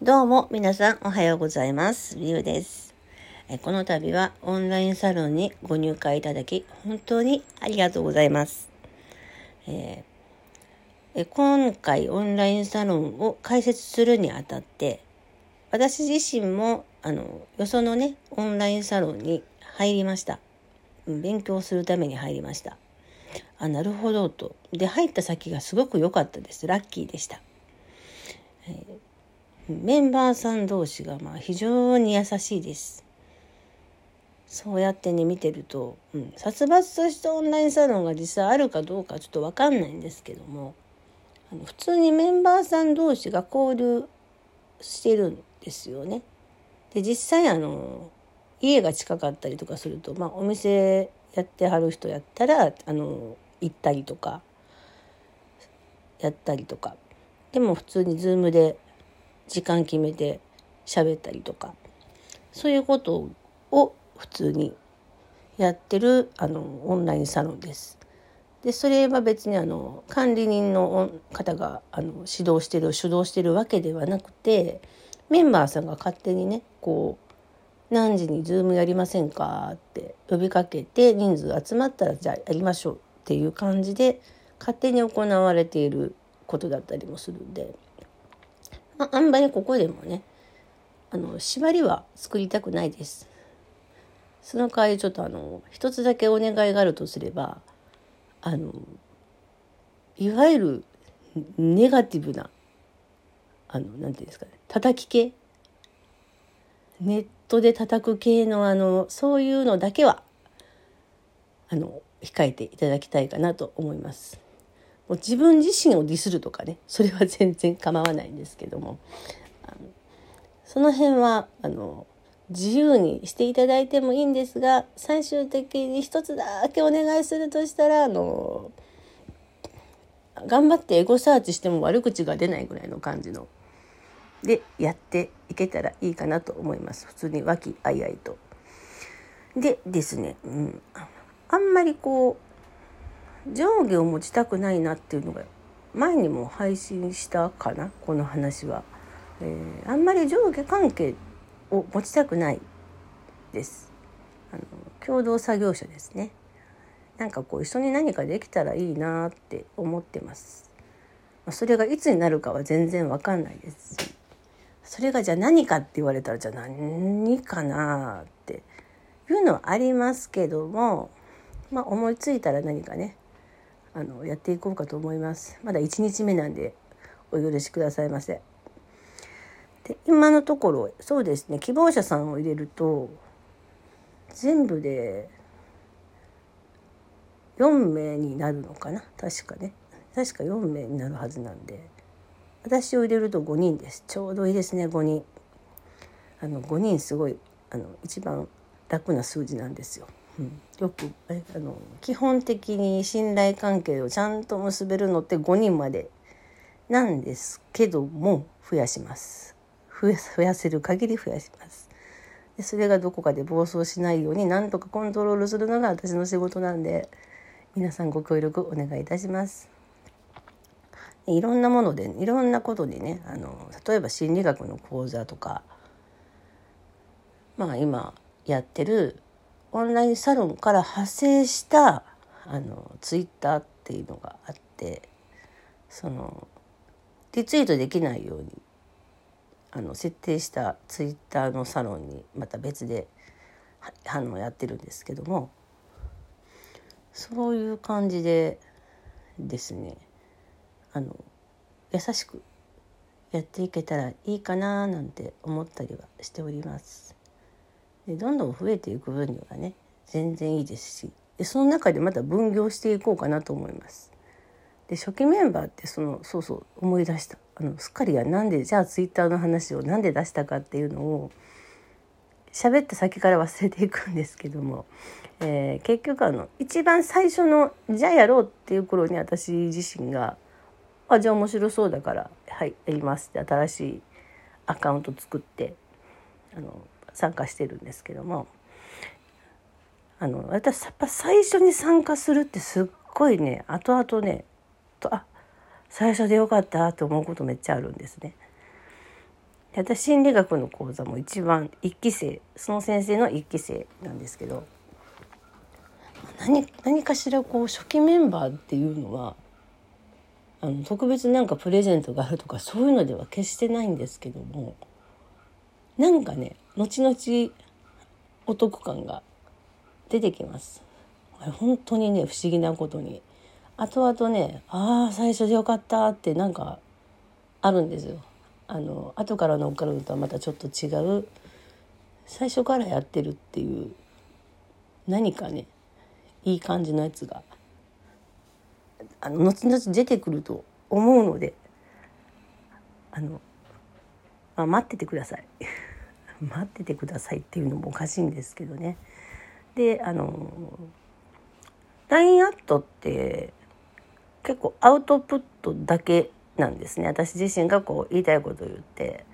どうも皆さんおはようございます。りゅうです。この度はオンラインサロンにご入会いただき本当にありがとうございます。えー今回オンラインサロンを開設するにあたって私自身もあのよそのねオンラインサロンに入りました。勉強するために入りました。あなるほどと。で入った先がすごく良かったです。ラッキーでした。メンバーさん同士がまあ非常に優しいです。そうやってね見てると、うん、殺伐としたオンラインサロンが実際あるかどうかちょっと分かんないんですけどもあの普通にメンバーさん同士が交流してるんですよね。で実際あの家が近かったりとかすると、まあ、お店やってはる人やったらあの行ったりとかやったりとかでも普通に Zoom で時間決めて喋ったりとかそういうことを普通にやってるあのオンラインサロンです。でそれは別にあの管理人の方があの指導してる主導してるわけではなくてメンバーさんが勝手にねこう何時にズームやりませんかって呼びかけて人数集まったらじゃあやりましょうっていう感じで勝手に行われていることだったりもするんで、あ、あんまりここでもねあの縛りは作りたくないです。その代わりちょっとあの一つだけお願いがあるとすればあのいわゆるネガティブなあのなんていうんですかね叩き系ネットで叩く系のあのそういうのだけはあの控えていただきたいかなと思います。もう自分自身をディスるとかねそれは全然構わないんですけども。あのその辺はあの自由にしていただいてもいいんですが最終的に一つだけお願いするとしたらあの頑張ってエゴサーチしても悪口が出ないぐらいの感じのでやっていけたらいいかなと思います。普通に和気あいあいと。でですね、うん、あんまりこう上下を持ちたくないなっていうのが前にも配信したかなこの話は。えーあんまり上下関係を持ちたくないです。あの共同作業者ですね。なんかこう一緒に何かできたらいいなって思ってます。まあそれがいつになるかは全然わかんないですし、それがじゃあ何かって言われたらじゃあ何かなっていうのはありますけども、まあ思いついたら何かね、あのやっていこうかと思います。まだ1日目なんでお許しくださいませ。で今のところそうですね希望者さんを入れると全部で4名になるのかな？確かね。確か4名になるはずなんで。私を入れると5人です。ちょうどいいですね5人。あの5人すごいあの一番楽な数字なんですよ、よくえあの基本的に信頼関係をちゃんと結べるのって5人までなんですけども増やします。増やせる限り増やします。でそれがどこかで暴走しないようになんとかコントロールするのが私の仕事なんで皆さんご協力お願いいたします。いろんなものでいろんなことでねあの例えば心理学の講座とかまあ今やってるオンラインサロンから派生したあのツイッターっていうのがあってそのリツイートできないようにあの設定したツイッターのサロンにまた別ではあのやってるんですけどもそういう感じでですねあの優しくやっていけたらいいかななんて思ったりはしております。でどんどん増えていく分にはね全然いいですしでその中でまた分業していこうかなと思います。で初期メンバーってそのそうそう思い出したあのすっかりやなんでじゃあツイッターの話をなんで出したかっていうのを喋った先から忘れていくんですけども、えー結局あの一番最初のじゃあやろうっていう頃に私自身が「あじゃあ面白そうだからはいやります」って新しいアカウント作ってあの参加してるんですけどもあの私やっぱ最初に参加するってすっごいね後々ねとあ最初でよかったと思うことめっちゃあるんですね。私心理学の講座も一番1期生その先生の1期生なんですけど何何かしらこう初期メンバーっていうのはあの特別なんかプレゼントがあるとかそういうのでは決してないんですけどもなんかね後々お得感が出てきます。本当にね不思議なことに後々ねああ最初でよかったってなんかあるんですよ。あの後から乗っかるのとはまたちょっと違う最初からやってるっていう何かねいい感じのやつがあの後々出てくると思うのであの、まあ、待っててください待っててくださいっていうのもおかしいんですけどね。であの LINE アットって結構アウトプットだけなんですね。私自身がこう言いたいことを言って。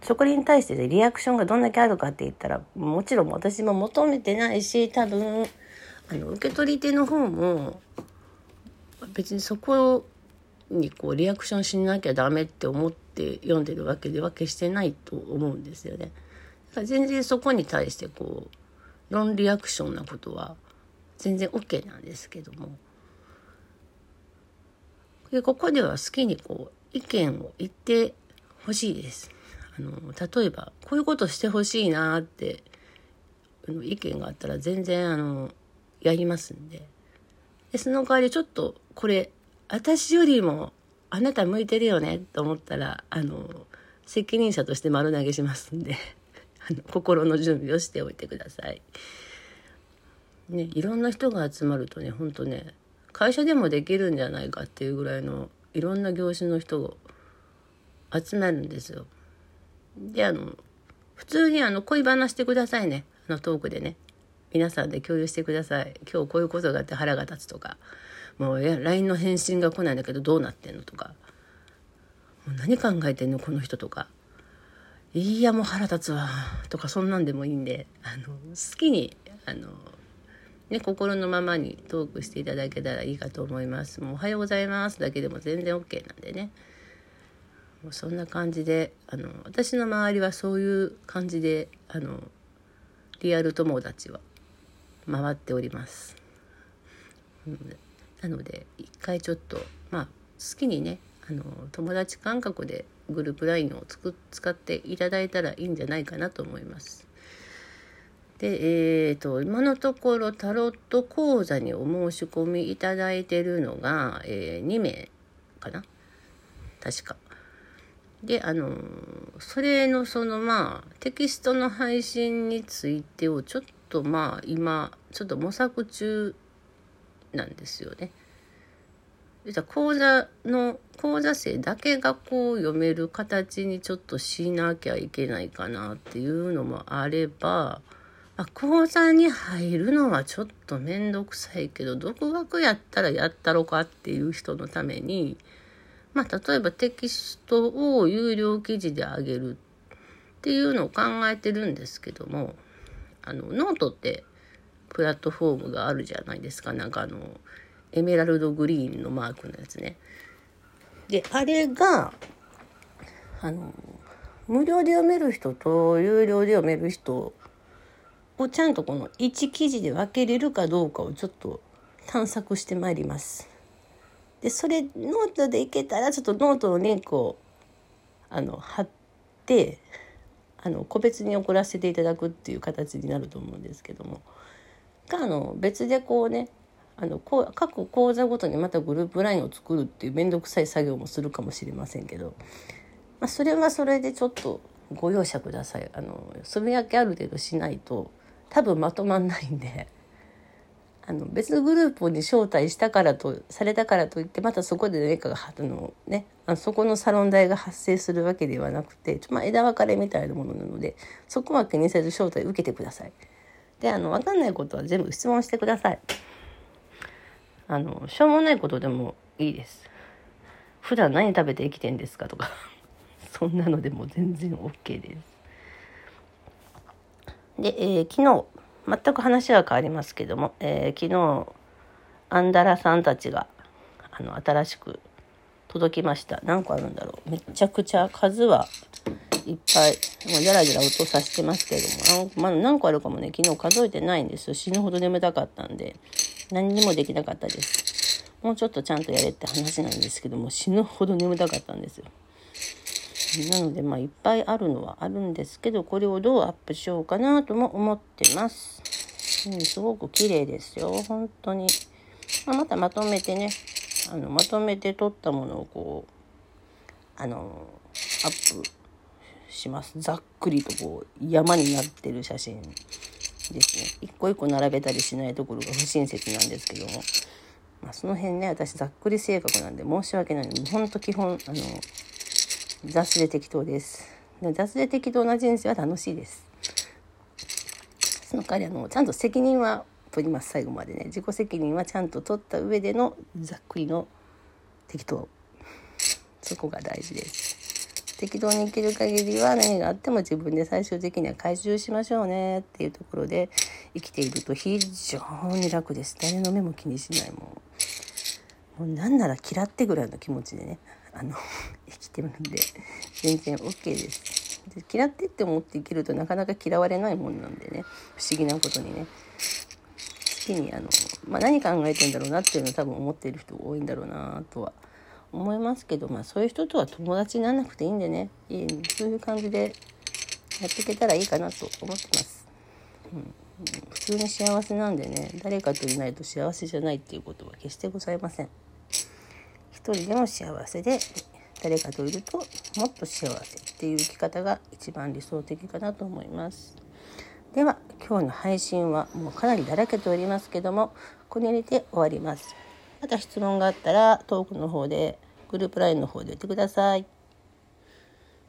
そこに対してでリアクションがどんだけあるかって言ったらもちろん私も求めてないし多分あの受け取り手の方も別にそこにこうリアクションしなきゃダメって思って読んでるわけでは決してないと思うんですよね。だから全然そこに対してこうノンリアクションなことは全然 OK なんですけどもでここでは好きにこう意見を言ってほしいです。あの例えばこういうことしてほしいなって意見があったら全然あのやりますんででその代わりちょっとこれ私よりもあなた向いてるよねと思ったらあの責任者として丸投げしますんで あの心の準備をしておいてください。ね、いろんな人が集まるとねほんとね会社でもできるんじゃないかっていうぐらいのいろんな業種の人を集まるんですよ。であの普通にあの恋話してくださいねあのトークでね。皆さんで共有してください。今日こういうことがあって腹が立つとか、もういや LINE の返信が来ないんだけどどうなってんのとか、もう何考えてんのこの人とか、いやもう腹立つわとかそんなんでもいいんで、あの好きにあのね、心のままにトークしていただけたらいいかと思います。もうおはようございますだけでも全然 OK なんでね。もうそんな感じで、あの、私の周りはそういう感じで、あの、リアル友達は回っております。なので一回ちょっとまあ好きにねあの友達感覚でグループ LINE をつく使っていただいたらいいんじゃないかなと思います。で、えーと、今のところタロット講座にお申し込みいただいてるのが、えー、2名かな？確か。であのそれのそのまあテキストの配信についてをちょっとまあ今ちょっと模索中なんですよね。実は講座の講座生だけがこう読める形にちょっとしなきゃいけないかなっていうのもあれば、まあ、講座に入るのはちょっと面倒くさいけど独学やったらやったろかっていう人のためにまあ例えばテキストを有料記事で上げるっていうのを考えてるんですけどもあのノートってプラットフォームがあるじゃないですかなんかあのエメラルドグリーンのマークのやつね。であれがあの無料で読める人と有料で読める人をちゃんとこの1記事で分けれるかどうかをちょっと探索してまいります。でそれノートでいけたらちょっとノートのリンクをあの貼ってあの個別に送らせていただくっていう形になると思うんですけども。があの別でこうねあのこう各講座ごとにまたグループ LINE を作るっていう面倒くさい作業もするかもしれませんけど、まあ、それはそれでちょっとご容赦ください。あのそれだけある程度しないと多分まとまんないんで。あの別グループに招待したからとされたからといってまたそこで何かがあの、ね、あのそこのサロン代が発生するわけではなくて、まあ、枝分かれみたいなものなのでそこは気にせず招待受けてください。であの分かんないことは全部質問してください。あのしょうもないことでもいいです。普段何食べて生きてんですかとか そんなのでも全然 OK です。で、えー、昨日全く話は変わりますけども、えー、昨日アンダラさんたちがあの新しく届きました何個あるんだろうめちゃくちゃ数はいっぱい、まあ、じゃらじゃら音させてますけれども、あまあ、何個あるかもね、昨日数えてないんですよ。死ぬほど眠たかったんで、何にもできなかったです。もうちょっとちゃんとやれって話なんですけども、死ぬほど眠たかったんですよ。なので、まあ、いっぱいあるのはあるんですけど、これをどうアップしようかなとも思ってます。うん、すごく綺麗ですよ、本当に。まあ、またまとめてね、あの、まとめて撮ったものをこう、あの、アップします。ざっくりとこう、山になってる写真ですね。一個一個並べたりしないところが不親切なんですけども。まあ、その辺ね、私ざっくり性格なんで申し訳ない。ほんと基本、あの、雑で適当です。雑で適当な人生は楽しいです。その代わりあのちゃんと責任は取ります。最後までね。自己責任はちゃんと取った上でのざっくりの適当。そこが大事です。適当に生きる限りは何があっても自分で最終的には回収しましょうねっていうところで生きていると非常に楽です誰の目も気にしないもうもうなんなら嫌ってぐらいの気持ちでねあの 生きてるんで全然 OK です。で嫌ってって思って生きるとなかなか嫌われないもんなんでね。不思議なことにね。好きにあの、まあ、何考えてんだろうなっていうのを多分思っている人多いんだろうなとは思いますけど、まあ、そういう人とは友達にならなくていいんでね。いいそういう感じでやっていけたらいいかなと思ってます。うん。普通に幸せなんでね。誰かといないと幸せじゃないっていうことは決してございません。一人でも幸せで誰かといるともっと幸せっていう生き方が一番理想的かなと思います。では今日の配信はもうかなりだらけておりますけどもこれにて終わります。また質問があったらトークの方でグループ LINE の方で言ってください。